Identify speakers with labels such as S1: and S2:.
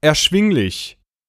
S1: erschwinglich.